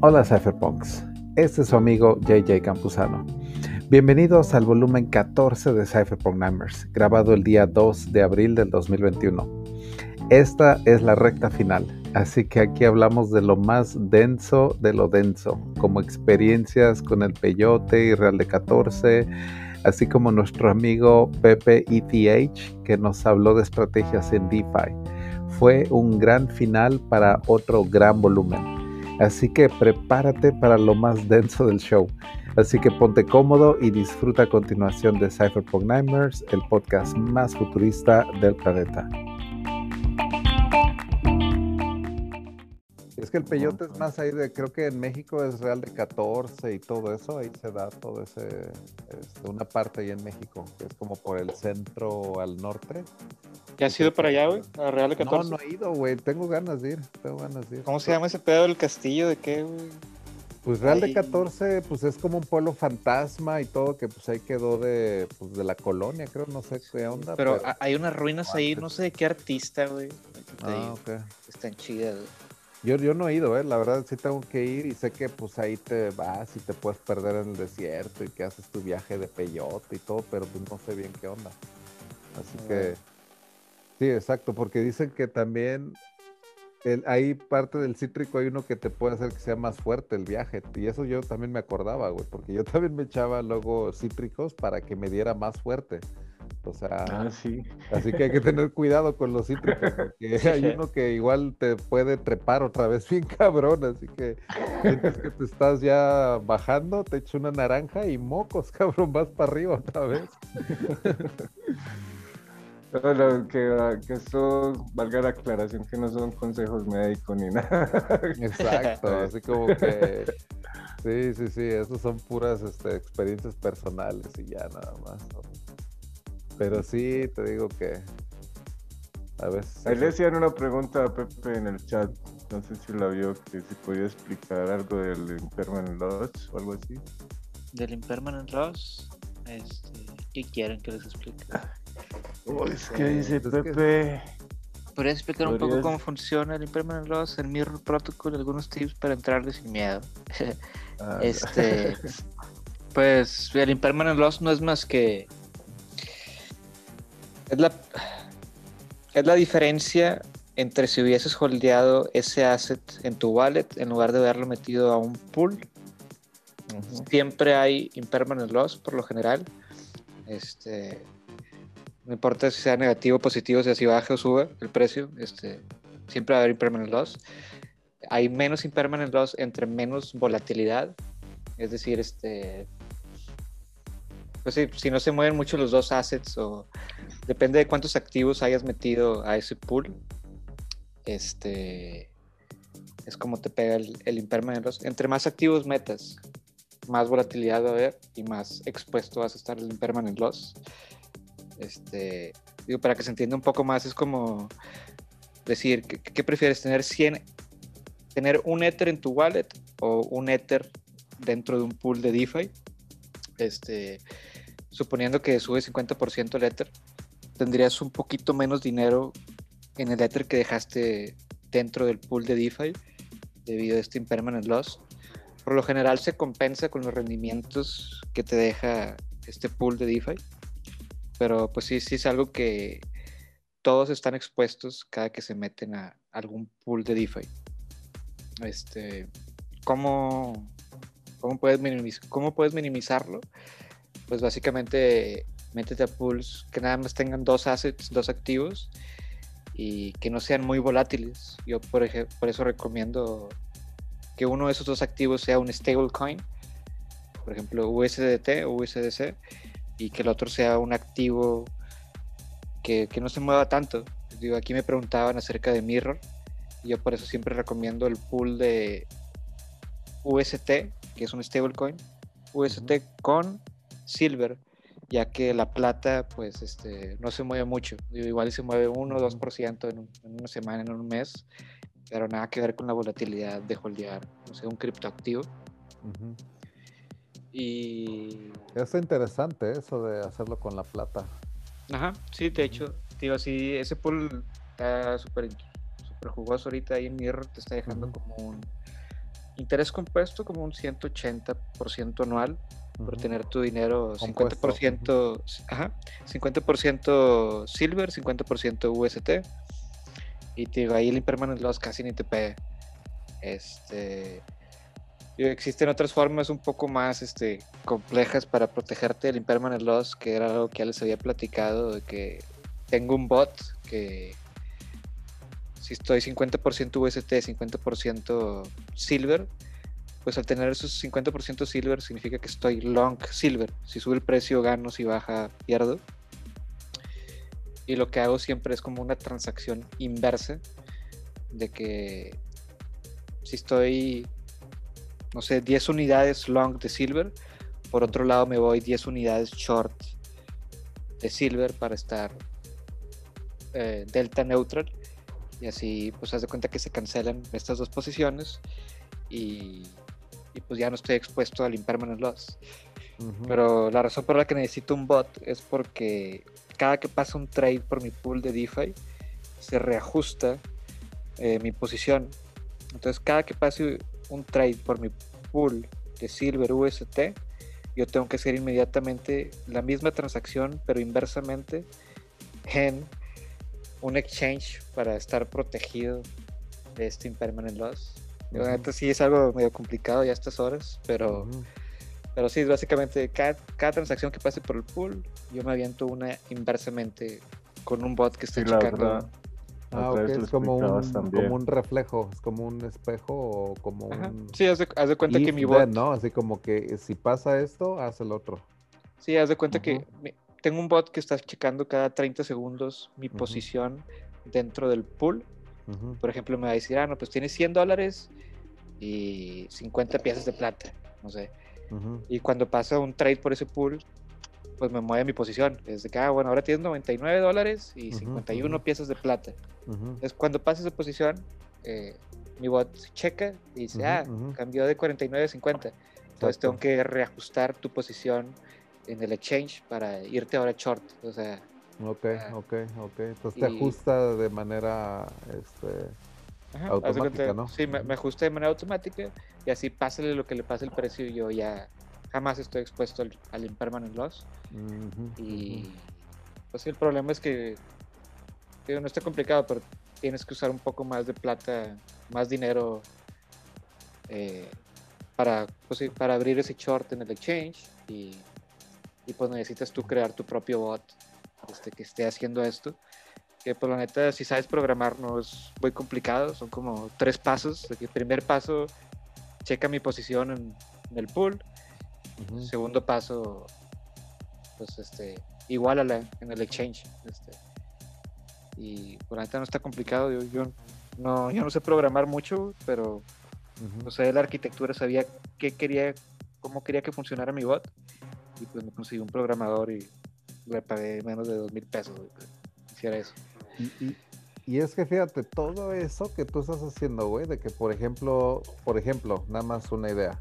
Hola Cypherpunks, este es su amigo JJ Campuzano. Bienvenidos al volumen 14 de Cypherpunk Numbers, grabado el día 2 de abril del 2021. Esta es la recta final, así que aquí hablamos de lo más denso de lo denso, como experiencias con el Peyote y Real de 14, así como nuestro amigo Pepe ETH que nos habló de estrategias en DeFi. Fue un gran final para otro gran volumen. Así que prepárate para lo más denso del show. Así que ponte cómodo y disfruta a continuación de Cypherpunk Nightmares, el podcast más futurista del planeta. Es que el peyote es más ahí de, creo que en México es real de 14 y todo eso, ahí se da todo ese, este, una parte ahí en México, que es como por el centro al norte. ¿Ya has ido para allá, güey? ¿A Real de 14? No, no he ido, güey, tengo ganas de ir, tengo ganas de ir. ¿Cómo se llama ese pedo del castillo? ¿De qué, güey? Pues Real de 14, pues es como un pueblo fantasma y todo, que pues ahí quedó de, pues, de la colonia, creo, no sé qué onda. Pero, hay unas ruinas ahí, no sé de qué artista, güey. Ah, ok. Están chidas, güey. Yo, yo no he ido, ¿eh? la verdad sí tengo que ir y sé que pues ahí te vas y te puedes perder en el desierto y que haces tu viaje de peyote y todo, pero pues no sé bien qué onda. Así que sí, exacto, porque dicen que también el, hay parte del cítrico, hay uno que te puede hacer que sea más fuerte el viaje y eso yo también me acordaba, güey, porque yo también me echaba luego cítricos para que me diera más fuerte. O sea, ah, sí. así que hay que tener cuidado con los cítricos, porque hay uno que igual te puede trepar otra vez bien cabrón, así que sientes que te estás ya bajando, te echo una naranja y mocos, cabrón, vas para arriba otra vez. que, que esto valga la aclaración que no son consejos médicos ni nada. Exacto, así como que sí, sí, sí, esas son puras este, experiencias personales y ya nada más. Pero sí, te digo que a veces... Ahí le hacían una pregunta a Pepe en el chat, no sé si la vio, que si podía explicar algo del Impermanent Loss o algo así. Del Impermanent Loss, este, ¿qué quieren que les explique? es que dice Pepe... ¿Podría explicar un poco cómo funciona el Impermanent Loss, el Mirror Protocol, algunos tips para entrarle sin miedo? Ah, este, pues el Impermanent Loss no es más que es la, es la diferencia entre si hubieses holdeado ese asset en tu wallet en lugar de haberlo metido a un pool. Siempre hay impermanent loss por lo general. Este, no importa si sea negativo o positivo, si así baja o sube el precio, este, siempre va a haber impermanent loss. Hay menos impermanent loss entre menos volatilidad, es decir, este, pues si no se mueven mucho los dos assets o depende de cuántos activos hayas metido a ese pool, este es como te pega el, el impermanent loss. Entre más activos metas, más volatilidad va a haber y más expuesto vas a estar el impermanent loss. Este, digo, para que se entienda un poco más, es como decir, ¿qué, prefieres? ¿Tener 100, tener un Ether en tu wallet o un Ether dentro de un pool de DeFi? Este, suponiendo que sube 50% el Ether, tendrías un poquito menos dinero en el Ether que dejaste dentro del pool de DeFi debido a este impermanent loss. Por lo general se compensa con los rendimientos que te deja este pool de DeFi. Pero pues sí, sí es algo que todos están expuestos cada que se meten a algún pool de DeFi. Este, ¿cómo, cómo, puedes, ¿Cómo puedes minimizarlo? Pues básicamente métete a pools que nada más tengan dos assets, dos activos y que no sean muy volátiles. Yo por, ejemplo, por eso recomiendo que uno de esos dos activos sea un stablecoin, por ejemplo USDT o USDC, y que el otro sea un activo que, que no se mueva tanto. Digo, aquí me preguntaban acerca de Mirror, y yo por eso siempre recomiendo el pool de UST, que es un stablecoin, UST con Silver, ya que la plata pues este, no se mueve mucho, igual se mueve 1 o 2% en, en, una semana, en un mes, pero nada que ver con la volatilidad de holdear, no sé, un criptoactivo. Y... Es interesante eso de hacerlo con la plata. Ajá, sí, de hecho, digo, si ese pool está súper super jugoso ahorita ahí en Mirror, te está dejando como un interés compuesto como un 180% anual por tener tu dinero Compuesto, 50%, ajá, 50% silver, 50% UST. Y te digo, ahí el impermanent loss casi ni te pega. Este, digo, existen otras formas un poco más este, complejas para protegerte del impermanent loss, que era algo que ya les había platicado, de que tengo un bot que si estoy 50% UST, 50% silver, pues al tener esos 50% silver significa que estoy long silver. Si sube el precio gano, si baja pierdo. Y lo que hago siempre es como una transacción inversa de que si estoy, no sé, 10 unidades long de silver, por otro lado me voy 10 unidades short de silver para estar eh, delta neutral y así pues haz de cuenta que se cancelan estas dos posiciones y, y, pues ya no estoy expuesto al impermanent loss. Ujú. Pero la razón por la que necesito un bot es porque cada que pasa un trade por mi pool de DeFi se reajusta eh, mi posición. Entonces cada que pase un trade por mi pool de Silver UST, yo tengo que hacer inmediatamente la misma transacción, pero inversamente en un exchange para estar protegido de este impermanent loss. Neta sí es algo medio complicado ya a estas horas, pero, Ujú. pero sí, básicamente cada, cada transacción que pase por el pool, yo me aviento una inversamente con un bot que esté Sí, la checando. Ah, ok, es como un, también. como un reflejo, es como un espejo o como Ajá. un... Sí, haz de, haz de cuenta que mi then, bot. ¿no? Así como que si pasa esto, haz el otro. Sí, haz de cuenta que tengo un bot que está checando cada 30 segundos mi Ujú. posición dentro del pool. Ujú, Por ejemplo, me va a decir, ah, no, pues tienes 100 dólares y 50 piezas de plata, no sé. ujú, Y cuando pasa un trade por ese pool, pues me mueve mi posición. Es de que, ah, bueno, ahora tienes 99 dólares y Ujú, 51 ujú. piezas de plata. Entonces, cuando pasa esa posición, eh, mi bot checa y dice, ah, cambió de 49 a 50. Entonces, tengo que reajustar tu posición en el exchange para irte ahora short. O sea, Ok, Ah. ok, ok. Entonces te ajusta de manera, este, ajá, Automática, ¿no? Sí, me, ajusta de manera automática y así pásale lo que le pase el precio y yo ya jamás estoy expuesto al, al impermanent loss. Y pues el problema es que digo, no está complicado, pero tienes que usar un poco más de plata, más dinero eh, para, pues para abrir ese short en el exchange y, y, pues necesitas tú crear tu propio bot este, que esté haciendo esto. Que por la neta, si sabes programar, no es muy complicado, son como tres pasos. El primer paso, checa mi posición en, en el pool. ujú, ujú. Segundo paso, pues este, igualala en el exchange. Este, y por la neta no está complicado. Yo, yo, no, yo no sé programar mucho, pero no sé, la arquitectura sabía qué quería, cómo quería que funcionara mi bot. Y pues me conseguí un programador y le pagué menos de dos mil pesos hiciera eso. Y, y- y es que fíjate, todo eso que tú estás haciendo, güey, de que por ejemplo, por ejemplo, nada más una idea,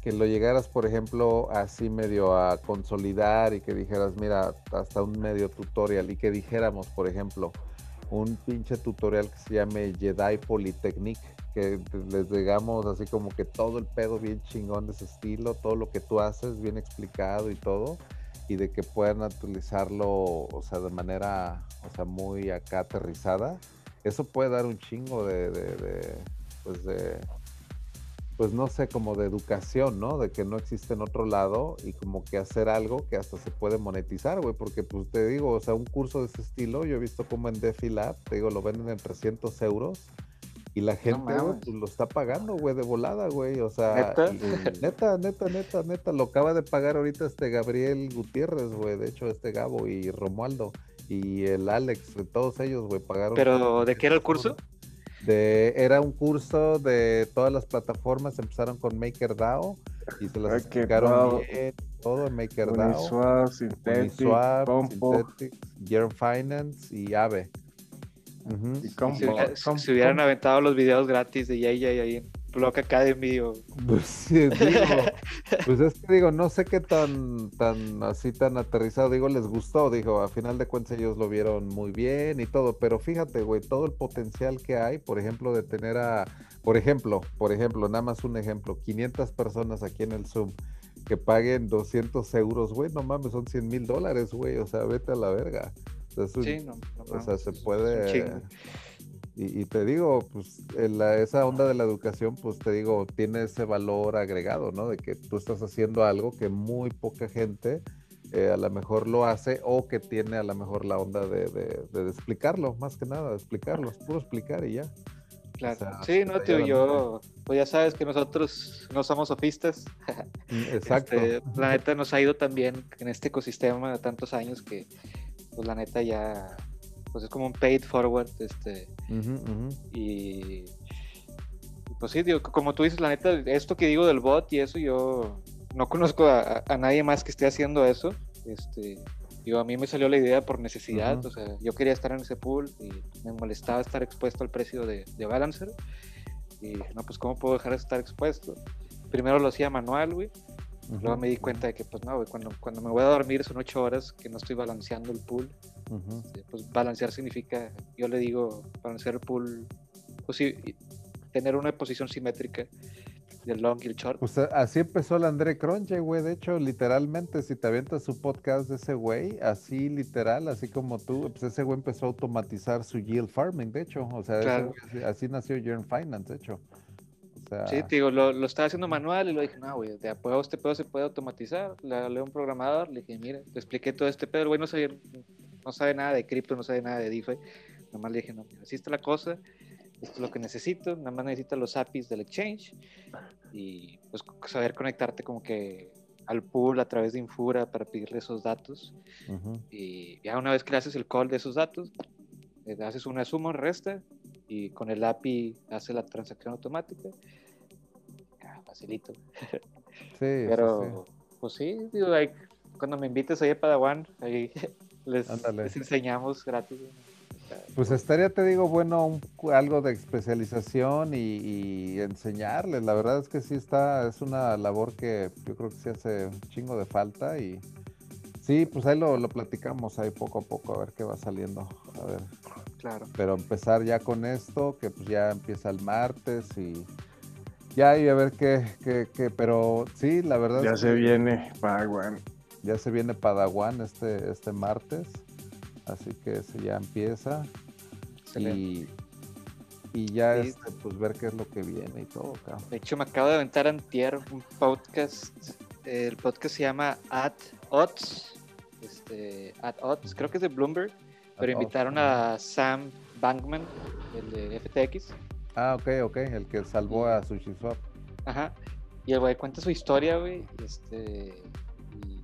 que lo llegaras, por ejemplo, así medio a consolidar y que dijeras, mira, hasta un medio tutorial y que dijéramos, por ejemplo, un pinche tutorial que se llame Jedi Polytechnic, que les digamos así como que todo el pedo bien chingón de ese estilo, todo lo que tú haces bien explicado y todo, y de que puedan utilizarlo, o sea, de manera, o sea, muy acá aterrizada, eso puede dar un chingo de, pues pues no sé, como de educación, ¿no? De que no existe en otro lado y como que hacer algo que hasta se puede monetizar, güey, porque pues te digo, o sea, un curso de ese estilo, yo he visto como en DeFi Lab, te digo, lo venden en 300 euros y la gente, pues lo está pagando, güey, de volada, güey, o sea, ¿Neta? y- neta, neta, neta, neta, lo acaba de pagar ahorita este Gabriel Gutiérrez, güey, de hecho este Gabo y Romualdo y el Alex, de todos ellos, güey, pagaron. ¿Pero de qué era el curso? De, era un curso de todas las plataformas, empezaron con MakerDAO y se las Ay, explicaron bien, todo en MakerDAO, Uniswap, Synthetic, Uniswap. Synthetic, Yearn Finance y Y Si, hubiera- hubieran aventado los videos gratis de JJ ahí en, Block Academy o... Pues sí, digo, pues es que digo, no sé qué tan, tan así tan aterrizado, digo, les gustó, digo, a final de cuentas ellos lo vieron muy bien y todo, pero fíjate, güey, todo el potencial que hay, por ejemplo, de tener a, por ejemplo, por ejemplo, nada más un ejemplo, 500 personas aquí en el Zoom que paguen 200 euros, güey, no mames, son 100 mil dólares, güey, o sea, vete a la verga. O sea, Sí, no, no o sea, se es un puede... Y, y te digo, pues la- esa onda de la educación, pues te digo, tiene ese valor agregado, ¿no? De que tú estás haciendo algo que muy poca gente eh, a lo mejor lo hace o que tiene a lo mejor la onda de, de- de explicarlo, más que nada, de explicarlo, es puro explicar y ya. Claro. sea, sí, no, tío, yo, pues ya sabes que nosotros no somos sofistas. Mm, Exacto. Este, la neta nos ha ido también en este ecosistema tantos años que, pues la neta ya, pues es como un paid forward, este, y, y, pues sí, digo, como tú dices, la neta, esto que digo del bot y eso, yo no conozco a, a- nadie más que esté haciendo eso, este, digo, a mí me salió la idea por necesidad, o sea, yo quería estar en ese pool y me molestaba estar expuesto al precio de, de Balancer, y no, pues, ¿cómo puedo dejar de estar expuesto? Primero lo hacía manual, güey, Luego me di cuenta de que, pues no, cuando, cuando me voy a dormir son ocho horas que no estoy balanceando el pool. Este, Pues balancear significa, yo le digo, balancear el pool, pues sí, tener una posición simétrica del long y el short. Pues así empezó el André Cronje, güey. De hecho, literalmente, si te avientas su podcast de ese güey, así literal, así como tú, pues ese güey empezó a automatizar su yield farming, de hecho. O sea, ese Claro. güey así, así nació Yearn Finance, de hecho. Sea, Sí, te digo, lo, lo estaba haciendo manual y lo dije, no, güey, de a este pedo se puede automatizar. Le hablé a un programador, le dije, mira, le expliqué todo este pedo, el güey no sabe, no sabe nada de cripto, no sabe nada de DeFi. Nomás le dije, no, mira, así está la cosa, esto es lo que necesito, nada más necesitas los APIs del exchange y pues saber conectarte como que al pool a través de Infura para pedirle esos datos. ujú. Y ya una vez que le haces el call de esos datos, le haces una suma, resta y con el API hace la transacción automática. Facilito. Sí, sí, Pero, pues sí, digo, ahí, cuando me invites ahí a Padawan, ahí les, enseñamos gratis. Pues estaría, te digo, bueno, un algo de especialización y, y enseñarles. La verdad es que sí está, es una labor que yo creo que sí hace un chingo de falta y sí, pues ahí lo, lo platicamos ahí poco a poco a ver qué va saliendo. A ver, claro. pero empezar ya con esto, que pues ya empieza el martes y ya y a ver qué, qué, qué, pero sí, la verdad Ya es se que viene Padawan. ya se viene Padawan este, este martes, así que se ya empieza y, y ya Sí. este, pues ver qué es lo que viene y todo, cabrón. De hecho, me acabo de aventar antier un podcast. El podcast se llama At Odds. Este, At Odds, creo que es de Bloomberg. Pero At invitaron a Sam Bankman, el de FTX. Ah, ok, ok, el que salvó a SushiSwap. Ajá. Y el güey cuenta su historia, güey. Este. Y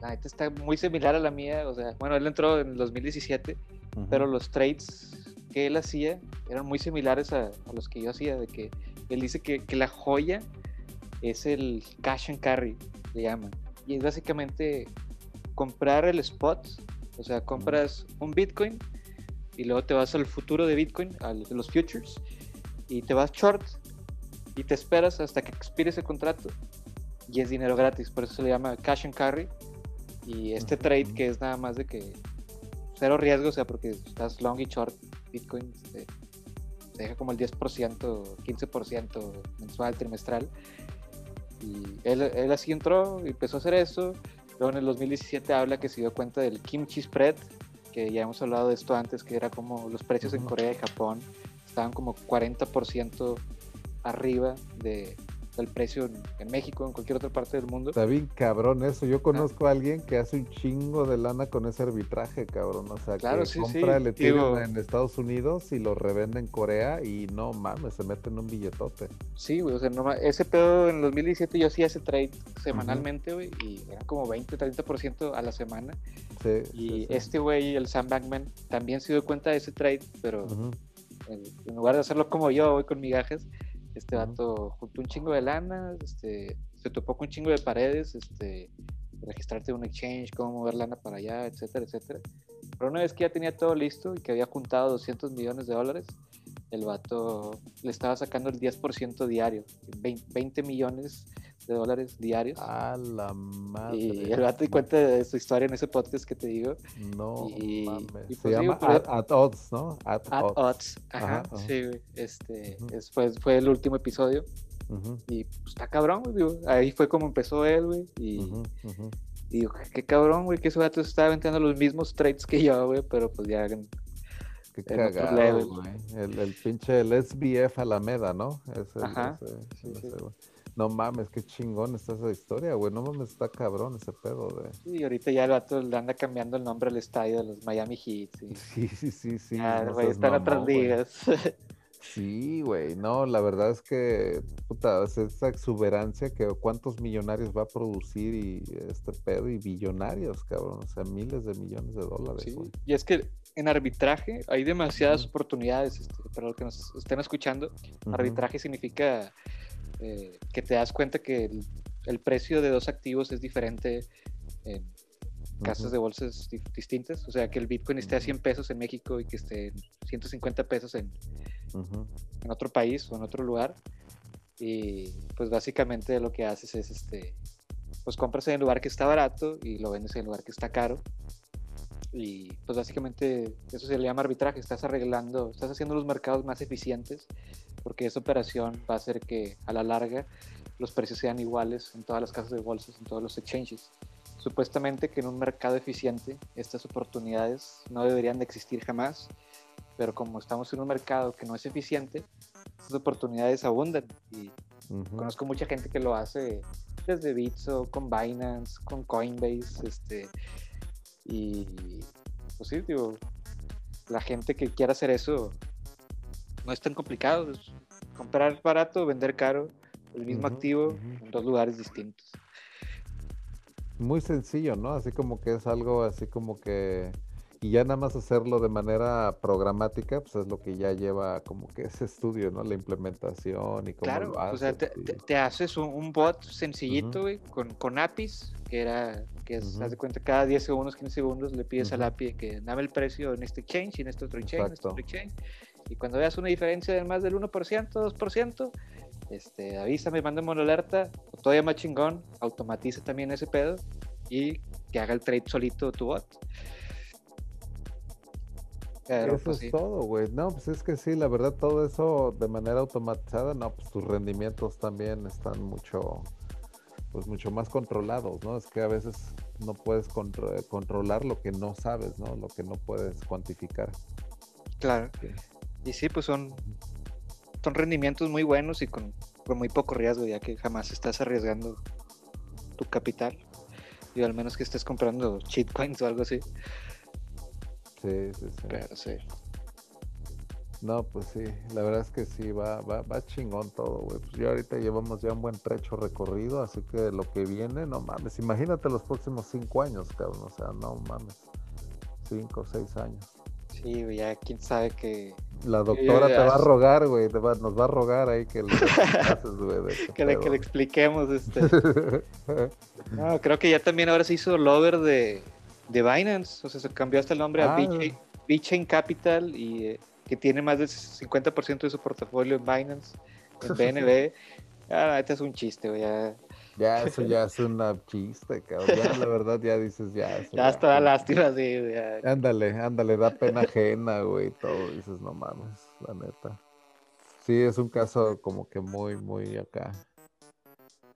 la neta está muy similar a la mía. O sea, bueno, él entró en el 2017, Ujú. pero los trades que él hacía eran muy similares a, a los que yo hacía. De que él dice que, que la joya es el cash and carry, le llaman. Y es básicamente comprar el spot. O sea, compras un Bitcoin y luego te vas al futuro de Bitcoin, a los futures, y te vas short y te esperas hasta que expire ese contrato y es dinero gratis, por eso se le llama cash and carry. Y este Ujú, trade ujú. que es nada más de que cero riesgo, o sea, porque estás long y short Bitcoin, este, te deja como el 10%, 15% mensual, trimestral. Y él, él así entró y empezó a hacer eso. Luego en el 2017 habla que se dio cuenta del kimchi spread, que ya hemos hablado de esto antes, que era como los precios en. Corea y Japón estaban como 40% arriba de, del precio en, en México, en cualquier otra parte del mundo. Está bien cabrón eso. Yo conozco a alguien que hace un chingo de lana con ese arbitraje, cabrón. O sea, Claro, que sí, compra sí, el Ethereum en Estados Unidos y lo revende en Corea y no mames, se mete en un billetote. Sí, güey, o sea, no ese pedo en 2017 yo hacía ese trade semanalmente, güey, y era como 20, 30% a la semana. Sí, Y este güey, el Sam Bankman, también se dio cuenta de ese trade, pero. En, en lugar de hacerlo como yo, voy con migajas, este vato juntó un chingo de lana, este, se topó con un chingo de paredes, este, registrarte en un exchange, cómo mover lana para allá, etcétera, etcétera. Pero una vez que ya tenía todo listo y que había juntado 200 millones de dólares, el vato le estaba sacando el 10% diario, 20 millones de dólares diarios. A la madre. Y el vato y cuenta de su historia en ese podcast que te digo. No Y- mames. y Se pues llama digo, at, at Odds, ¿no? At, At Odds. Odds. Ajá, Ajá, sí, güey. Este, Ujú. es- fue, fue el último episodio. Ujú, Y pues está cabrón, güey. digo, ahí fue como empezó él, güey. Y, ujú, ujú. y digo, qué cabrón, güey, que ese vato estaba aventando los mismos trades que yo, güey. Pero pues ya Qué cagado, level. El, el pinche, el SBF Alameda, ¿no? Es el- Ajá, ese- sí, ese, sí. No mames, qué chingón está esa historia, güey. No mames, está cabrón ese pedo, güey. Y ahorita ya el vato le anda cambiando el nombre al estadio de los Miami Heat. Sí, sí, sí, sí. ya, no güey, seas está en otras güey. ligas. Sí, güey, no, la verdad es que, puta, es esa exuberancia que cuántos millonarios va a producir y este pedo y billonarios, cabrón, o sea, miles de millones de dólares, Sí, güey. Y es que en arbitraje hay demasiadas oportunidades. Este, para los que nos estén escuchando, arbitraje significa eh, que te das cuenta que el, el precio de dos activos es diferente en casas ujú, de bolsas di- distintas. O sea, que el Bitcoin esté a Ujú. 100 pesos en México y que esté en 150 pesos en, ujú, en otro país o en otro lugar. Y pues básicamente lo que haces es, este, pues compras en el lugar que está barato y lo vendes en el lugar que está caro. Y pues básicamente eso se le llama arbitraje, estás arreglando, estás haciendo los mercados más eficientes porque esa operación va a hacer que a la larga los precios sean iguales en todas las casas de bolsas, en todos los exchanges. Supuestamente que en un mercado eficiente estas oportunidades no deberían de existir jamás, pero como estamos en un mercado que no es eficiente, estas oportunidades abundan y ujú. conozco mucha gente que lo hace desde Bitso, con Binance, con Coinbase, este, y pues sí, digo, la gente que quiera hacer eso no es tan complicado, es comprar barato, vender caro, el mismo activo en dos lugares distintos. Muy sencillo, ¿no? Así como que es algo así como que... Y ya nada más hacerlo de manera programática, pues es lo que ya lleva como que ese estudio, ¿no? La implementación y cómo Claro, lo o sea, haces te, y- te- te haces un, un bot sencillito, güey, con, con APIs, que era, que es, Ujú. haz de cuenta, cada 10 segundos, 15 segundos le pides al Ujú. API que dame el precio en este exchange y en este otro exchange, en este otro exchange. Y cuando veas una diferencia de más del 1%, 2%, este, avísame, mándame una alerta, o todavía más chingón, automatiza también ese pedo y que haga el trade solito tu bot. Pero, Eso pues, es todo, güey. No, pues es que sí, la verdad, todo eso de manera automatizada, no, pues tus rendimientos también están mucho, pues mucho más controlados, ¿no? Es que a veces no puedes contro- controlar lo que no sabes, ¿no? Lo que no puedes cuantificar. Claro. Sí. Y sí, pues son, son rendimientos muy buenos y con, con muy poco riesgo, ya que jamás estás arriesgando tu capital. Y al menos que estés comprando shitcoins o algo así. Sí, sí, sí. Pero sí. No, pues sí, la verdad es que sí, va, va, va chingón todo, güey. Pues ya ahorita llevamos ya un buen trecho recorrido, así que lo que viene, no mames, imagínate los próximos cinco años, cabrón, o sea, no mames, cinco o seis años. Sí, güey, ya quién sabe que, La doctora te va a rogar, güey, te va- nos va a rogar ahí que le clases, güey, que, le, que le expliquemos. Este. No, creo que ya también ahora se hizo lover de, de Binance. O sea, se cambió hasta el nombre Ah. a BChain Capital y eh, que tiene más del 50% de su portafolio en Binance, en BNB. Ah, este es un chiste, güey. Ya, Ya, eso ya es una chiste, cabrón. Ya, la verdad, ya dices, ya. Eso ya sí. lástima, sí, güey, ya. Ándale, ándale, da pena ajena, güey, todo. Dices, no mames, la neta. Sí, es un caso como que muy, muy acá.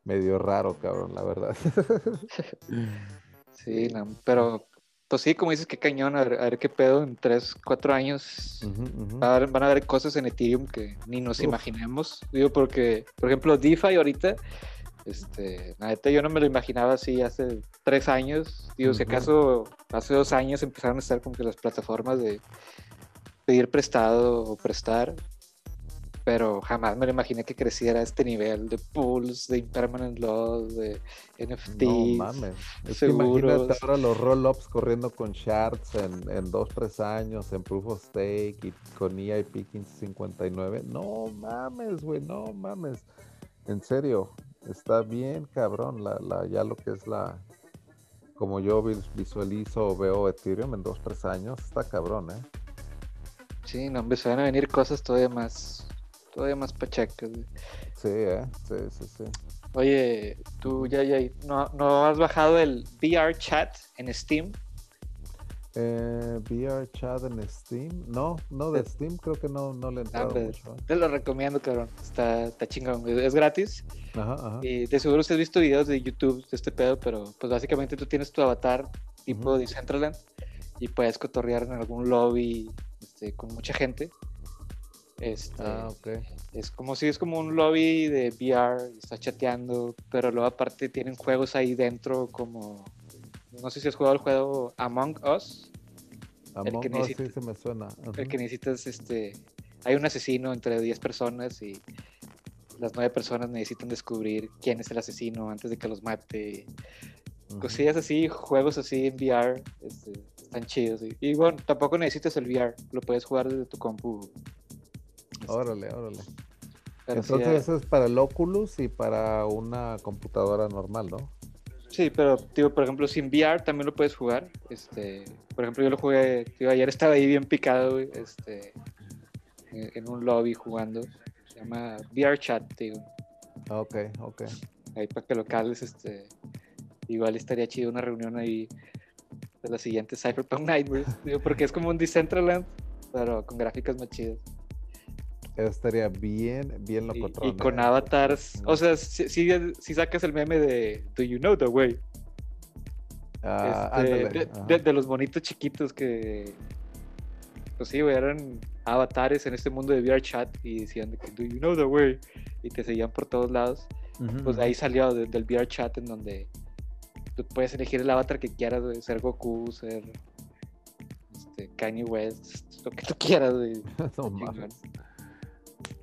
Medio raro, cabrón, la verdad. Sí, no, pero pues sí, como dices, qué cañón, a ver, a ver qué pedo en 3, 4 años. A van a haber cosas en Ethereum que ni nos Uf. imaginemos. Digo, porque, por ejemplo, DeFi ahorita, este, la neta yo no me lo imaginaba así hace tres años. Digo, si acaso hace dos años empezaron a estar como que las plataformas de pedir prestado o prestar, pero jamás me lo imaginé que creciera a este nivel de pools, de impermanent loss, de NFTs. No mames. Es seguros. ahora los roll-ups corriendo con shards en, en dos, tres años, en Proof of Stake y con EIP 1559. No mames, güey, no mames. En serio, está bien cabrón la, la, ya lo que es la, como yo vis- visualizo o veo Ethereum en dos, tres años, está cabrón, ¿eh? Sí, no, van a venir cosas todavía más, todavía más pachacas. güey. Sí, ¿eh? Sí, sí, sí. Oye, tú ya, ya, ¿no, ¿no has bajado el VR chat en Steam? Eh, VR Chat en Steam. No, no de Sí. Steam, creo que no, no le he Ah, pues, mucho. ¿eh? te lo recomiendo, cabrón. Está, está chingón. Es gratis. Ajá, ajá. Y de seguro usted has visto videos de YouTube de este pedo, pero pues básicamente tú tienes tu avatar tipo Ujú. Decentraland y puedes cotorrear en algún lobby este, con mucha gente. Este, Ah, ok. Es como si es como un lobby de VR, y estás chateando, pero luego aparte tienen juegos ahí dentro como... No sé si has jugado el juego Among Us, Among que Us sí se me suena. el que necesitas, este... Hay un asesino entre 10 personas y las 9 personas necesitan descubrir quién es el asesino antes de que los mate. Cosillas así, juegos así en VR, este, están chidos. Y, y bueno, tampoco necesitas el VR, lo puedes jugar desde tu compu. Este, Órale, órale. pero Entonces eh, eso es para el Oculus y para una computadora normal, ¿no? Sí, pero digo, por ejemplo, sin VR también lo puedes jugar. Este, por ejemplo, yo lo jugué, digo, ayer estaba ahí bien picado, este, en, en un lobby jugando. Se llama VR Chat, digo. Ah, Ok, ok. Ahí para que locales, este, igual estaría chido una reunión ahí de la siguiente Cyberpunk Nightmares, digo, porque es como un Decentraland, pero con gráficas más chidas. Eso estaría bien, bien Y, locotrón. y con ¿eh? avatars, o sea, si, si, si sacas el meme de Do you know the way? Ah, Este, de, de- de los bonitos chiquitos que, pues sí, güey, eran avatares en este mundo de VR chat y decían de que, do you know the way? Y te seguían por todos lados. Pues ujú. ahí salió de- del VR chat en donde tú puedes elegir el avatar que quieras, güey, ser Goku, ser este, Kanye West, lo que tú quieras, güey. No.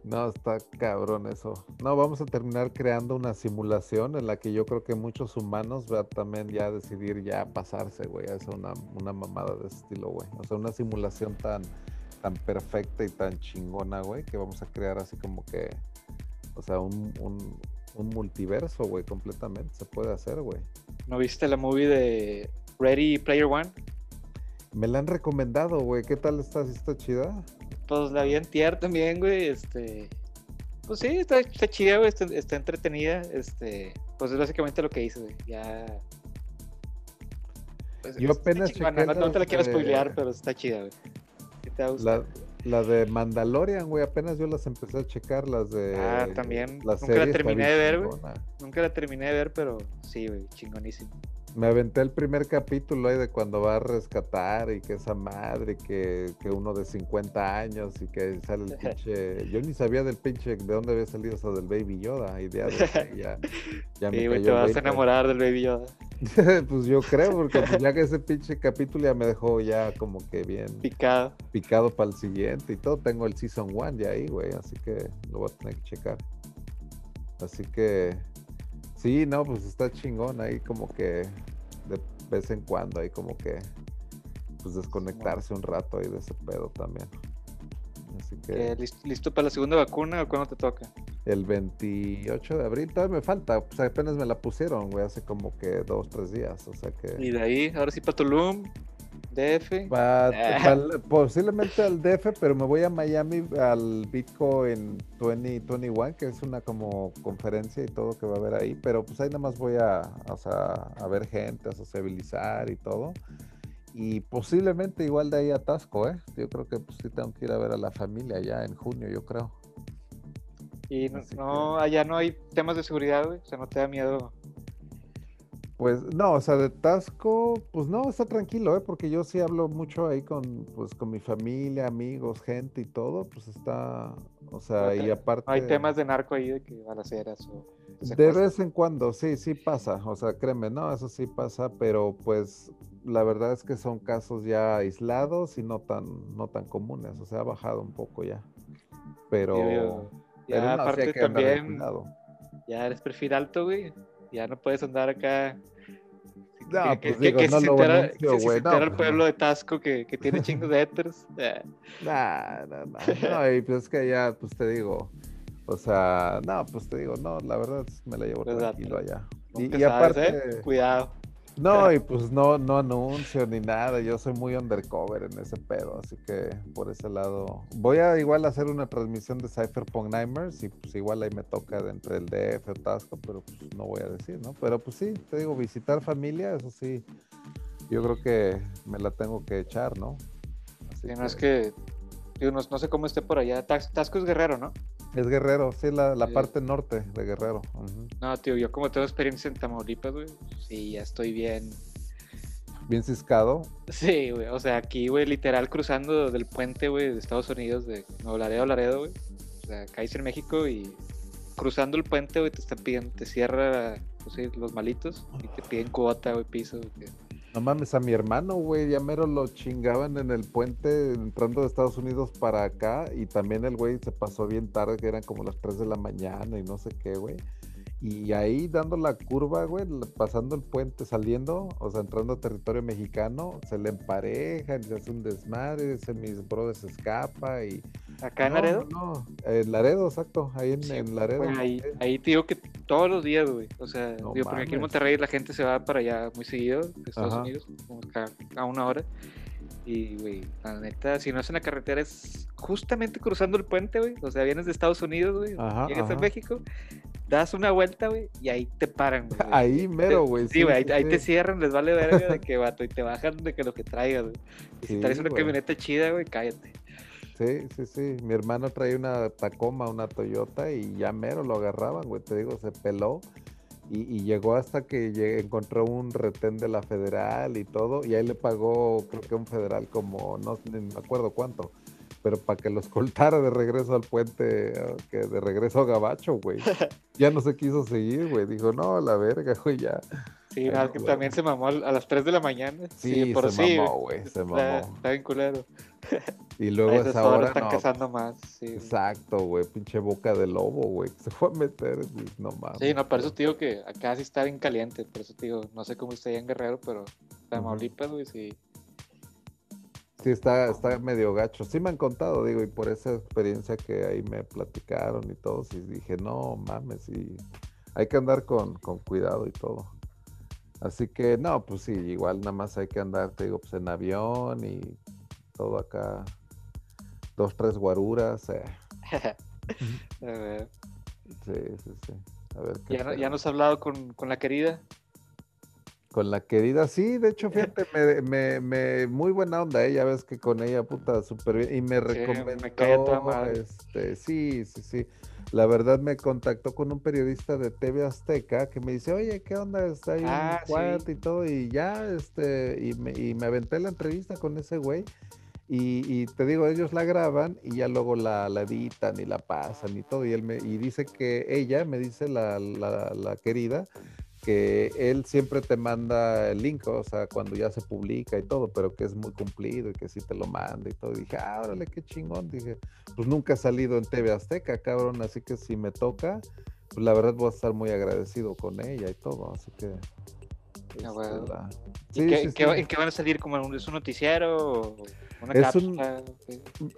No, está cabrón eso. No, vamos a terminar creando una simulación en la que yo creo que muchos humanos van también ya a decidir ya pasarse, güey, a una, una mamada de ese estilo, güey. O sea, una simulación tan, tan perfecta y tan chingona, güey, que vamos a crear así como que, o sea, un, un, un multiverso, güey, completamente. Se puede hacer, güey. ¿No viste la movie de Ready Player One? Me la han recomendado, güey. ¿Qué tal está? ¿Sí está chida? Pues la vi en tier también, güey. Este. Pues sí, está, está chida, güey. Está, está entretenida. Este. Pues es básicamente lo que hice, güey. Ya. Pues, Yo apenas chingona, chequé No, no te la quiero spoilear, pero está chida, güey. Sí te va a gustar. La, la de Mandalorian, güey, apenas yo las empecé a checar, las de... Ah, también. Nunca la terminé de ver, güey. Nunca la terminé de ver, pero sí, güey. Chingonísimo. Me aventé el primer capítulo ahí de cuando va a rescatar y que esa madre, que, que uno de 50 años y que sale el pinche... Yo ni sabía del pinche, de dónde había salido eso del Baby Yoda, idea de ya, ya me Sí, cayó te vas a 20. enamorar del Baby Yoda. pues yo creo, porque pues ya que ese pinche capítulo ya me dejó ya como que bien Picado. picado para el siguiente y todo. Tengo el Season 1 ya ahí, güey, así que lo voy a tener que checar. Así que, sí, no, pues está chingón ahí como que de vez en cuando ahí como que, pues desconectarse un rato ahí de ese pedo también. Así ¿Qué, que ¿Listo, listo para la segunda vacuna o cuándo te toca? el 28 de abril todavía me falta, pues apenas me la pusieron, güey, hace como que dos, tres días, o sea que... Y de ahí, ahora sí para Tulum, DF. Pa- Ah. pal- posiblemente al DF, pero me voy a Miami al Bitcoin 2021, que es una como conferencia y todo que va a haber ahí, pero pues ahí nada más voy a, o sea, a ver gente, a sociabilizar y todo. Y posiblemente igual de ahí a Tasco, ¿eh? Yo creo que pues sí tengo que ir a ver a la familia ya en junio, yo creo. Y no, allá no hay temas de seguridad, güey. O sea, no te da miedo. Pues no, o sea, de Tasco, pues no, está tranquilo, ¿eh? Porque yo sí hablo mucho ahí con, pues, con mi familia, amigos, gente y todo, pues está, o sea, y aparte... Hay temas de narco ahí de que balaceras o. De vez en cuando, sí, sí pasa, o sea, créeme, no, eso sí pasa, pero pues la verdad es que son casos ya aislados y no tan, no tan comunes, o sea, ha bajado un poco ya. Pero, Digo, pero Ya, no, aparte también, ya eres perfil alto, güey. Ya no puedes andar acá. No, que, pues que- digo, que no se entera, anuncio, se no, el pues, pueblo no. de Tasco que, que tiene chingos de héteros. eh, Nah, nah, nah, no, y pues es que ya, pues te digo, o sea, no, pues te digo, no, la verdad me la llevo Pues, tranquilo allá. Y, y sabes, aparte, ¿eh? Cuidado. No, y pues no, no anuncio ni nada. Yo soy muy undercover en ese pedo, así que por ese lado. Voy a igual hacer una transmisión de Cypherpunk Nightmares y pues igual ahí me toca de entre el DF o Tasco, pero pues no voy a decir, ¿no? Pero pues sí, te digo, visitar familia, eso sí, yo creo que me la tengo que echar, ¿no? Así no es que, digo, no, sé cómo esté por allá. Tasco es guerrero, ¿no? Es Guerrero, sí, la, la parte norte de Guerrero. No, tío, yo como tengo experiencia en Tamaulipas, güey, sí, ya estoy bien. Bien ciscado. Sí, güey, o sea, aquí, güey, literal cruzando del puente, güey, de Estados Unidos, de Nuevo Laredo, Laredo, güey. O sea, caes en México y cruzando el puente, güey, te están pidiendo, te cierra, pues, los malitos y te piden cuota, güey, piso, güey. No mames, a mi hermano, güey, ya mero lo chingaban en el puente entrando de Estados Unidos para acá y también el güey se pasó bien tarde, que eran como las 3 de la mañana y no sé qué, güey. Y ahí dando la curva, güey, pasando el puente, saliendo, o sea, entrando a territorio mexicano, se le emparejan, se hace un desmadre, ese mis brothers se escapa y... ¿Acá en Laredo? No, en Laredo, exacto, ahí en, Laredo. ahí, ahí te digo que todos los días, güey, o sea, digo, porque aquí en Monterrey la gente se va para allá muy seguido, de Estados Unidos, como a una hora. Y, güey, la neta, si no es en la carretera, es justamente cruzando el puente, güey. O sea, vienes de Estados Unidos, güey. Llegas a México, das una vuelta, güey, y ahí te paran, güey. Ahí mero, güey. Sí, güey, ahí, te cierran, les vale verga de que vato, y te bajan de que lo que traigas, güey. Y si traes una camioneta chida, güey, cállate. Sí, sí, sí. Mi hermano trae una Tacoma, una Toyota, y ya mero lo agarraban, güey. Te digo, se peló. Y, llegó hasta que encontró un retén de la federal y todo, y ahí le pagó, creo que un federal como, no, me acuerdo cuánto, pero para que lo escoltara de regreso al puente, que de regreso a Gabacho, güey. Ya no se quiso seguir, güey. Dijo, no, la verga, güey, ya. Sí, que también se mamó a las 3 de la mañana. Sí, por se mamó, güey, se mamó. Está, bien culero. Y luego esa hora están cazando más, sí. Exacto, güey, pinche boca de lobo, güey, se fue a meter, no mames. Sí, no, por eso te digo que acá sí está bien caliente, por eso te digo, no sé cómo está allá en Guerrero, pero Tamaulipas, güey, sí. Sí, está, está medio gacho. Sí me han contado, digo, y por esa experiencia que ahí me platicaron y todo, sí dije, no mames, y hay que andar con, con cuidado y todo. Así que no, pues sí, igual nada más hay que andar, te digo, pues en avión y todo acá. Dos, tres guaruras. Eh. Sí, sí, sí. A ver, ¿qué ¿Ya, ¿Ya, nos has hablado con, con, la querida? Con la querida, sí, de hecho, fíjate, me, me, me, muy buena onda, ella, ¿eh? ves que con ella, puta, súper bien, y me recomendó, este, sí, sí, sí, la verdad me contactó con un periodista de TV Azteca que me dice, oye, ¿qué onda? Está ahí ah, cuarto y todo, y ya, este, y me, y me aventé la entrevista con ese güey. Y, te digo, ellos la graban y ya luego la, la, editan y la pasan y todo. Y él me y dice que ella, me dice la, la, la querida, que él siempre te manda el link, o sea, cuando ya se publica y todo, pero que es muy cumplido y que sí te lo manda y todo. Y dije, ah, órale, qué chingón. Dije, pues nunca he salido en TV Azteca, cabrón, así que si me toca, pues la verdad voy a estar muy agradecido con ella y todo, así que... Ah, este, qué, ¿En qué van a salir? ¿Como es un noticiero? Es un,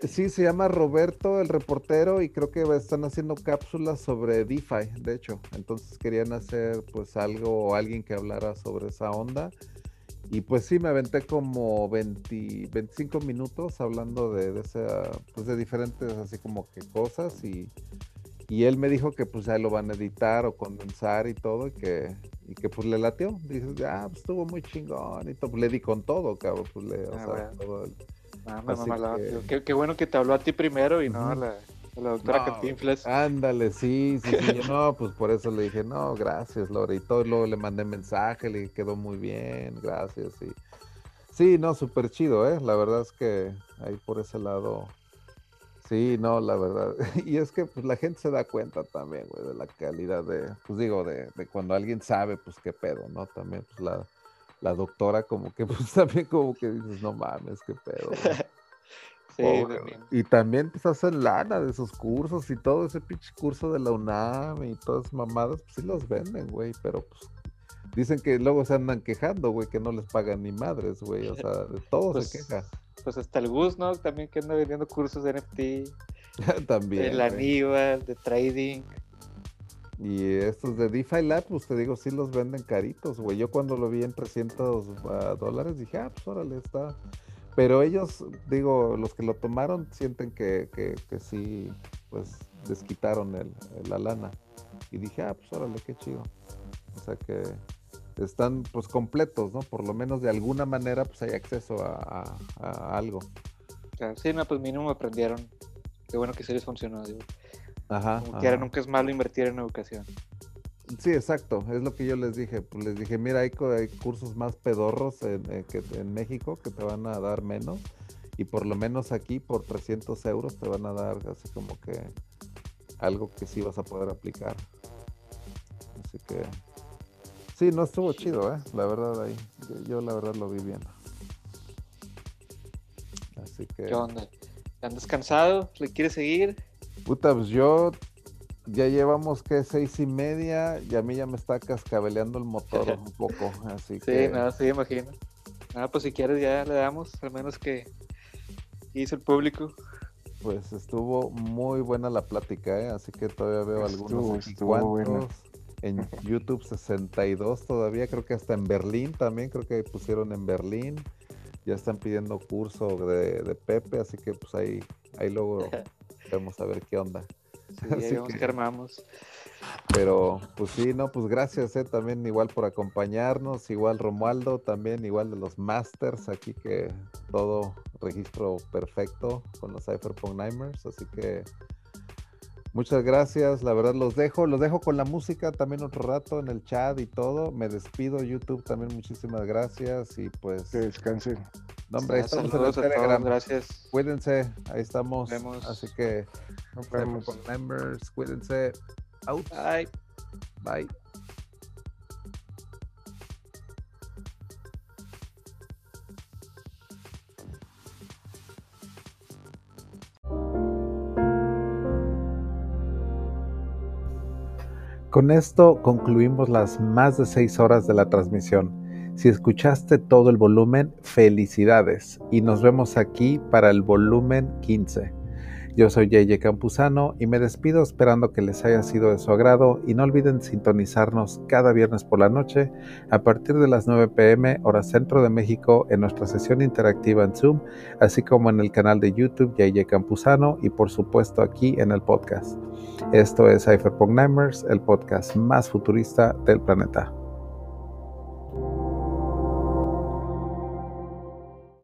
sí, se llama Roberto el reportero y creo que están haciendo cápsulas sobre DeFi, de hecho. Entonces querían hacer pues algo o alguien que hablara sobre esa onda. Y pues sí, me aventé como 20, 25 minutos hablando de, de, esa, pues de diferentes así como que cosas y, y él me dijo que pues ahí lo van a editar o condensar y todo y que, y que pues le latió. Dice, ah, pues estuvo muy chingón y todo. Pues, le di con todo, cabrón. Pues le, o ah, sea, todo el, Ah, qué, bueno que te habló a ti primero y no a la, doctora Cantinflas. Ándale, sí, sí, sí. no, pues por eso le dije, no, gracias, Lore. Y todo, luego le mandé mensaje, le quedó muy bien, gracias. Y... Sí, no, súper chido, ¿eh? La verdad es que ahí por ese lado. Sí, no, la verdad. Y es que pues la gente se da cuenta también, güey, de la calidad de, pues digo, de, de cuando alguien sabe, pues qué pedo, ¿no? También, pues la, la doctora como que pues también como que dices, no mames, qué pedo. sí, y también pues hacen lana de esos cursos y todo ese pinche curso de la UNAM y todas esas mamadas, pues sí los venden, güey, pero pues dicen que luego se andan quejando, güey, que no les pagan ni madres, güey, o sea, de todo se pues, queja. Pues hasta el Gus, ¿no? También que anda vendiendo cursos de NFT. También. De la Aníbal, de trading. Y estos de DeFi Lab, pues te digo, sí los venden caritos, güey. Yo cuando lo vi en 300 ah, dólares dije, ah, pues órale, está. Pero ellos, digo, los que lo tomaron sienten que, que, que sí, pues desquitaron el, la lana. Y dije, ah, pues órale, qué chido. O sea que están pues completos, ¿no? Por lo menos de alguna manera pues hay acceso a, algo. Claro, sí, no, pues mínimo aprendieron. Qué bueno que sí les funcionó, digo. Ajá. Como quiera, nunca es malo invertir en educación. Sí, exacto, es lo que yo les dije. Pues les dije, mira, hay, cursos más pedorros en, eh, que, en México que te van a dar menos. Y por lo menos aquí, por 300 euros, te van a dar así como que algo que sí vas a poder aplicar. Así que, sí, no estuvo chido, ¿eh? La verdad, ahí. Yo, la verdad lo vi bien. Así que. ¿Qué onda? ¿Andas cansado? ¿Le quieres seguir? Puta, pues yo ya llevamos que seis y media y a mí ya me está cascabeleando el motor un poco, así sí, nada, sí, imagino. Nada, pues si quieres ya le damos, al menos que hizo el público. Pues estuvo muy buena la plática, ¿eh? así que todavía veo algunos cuantos. En YouTube 62 todavía, creo que hasta en Berlín también, creo que pusieron en Berlín. Ya están pidiendo curso de, de Pepe, así que pues ahí, ahí luego vamos a ver qué onda. Sí, que, armamos. Pero, pues sí, no, pues gracias eh, también igual por acompañarnos, igual Romualdo también, igual de los Masters, aquí que todo registro perfecto con los Cypherpunk Nimers, así que muchas gracias, la verdad los dejo, los dejo con la música también otro rato en el chat y todo, me despido YouTube también, muchísimas gracias y pues... Que descansen. No, hombre, estamos en el Telegram. gracias. Cuídense, ahí estamos. Vemos. Así que nos vemos. members, cuídense. Out. Bye. Bye. Con esto concluimos las más de seis horas de la transmisión. Si escuchaste todo el volumen, felicidades y nos vemos aquí para el volumen 15. Yo soy JJ Campuzano y me despido esperando que les haya sido de su agrado y no olviden sintonizarnos cada viernes por la noche a partir de las 9 pm hora centro de México en nuestra sesión interactiva en Zoom, así como en el canal de YouTube JJ Campuzano y por supuesto aquí en el podcast. Esto es Cypherpunk Nimers, el podcast más futurista del planeta.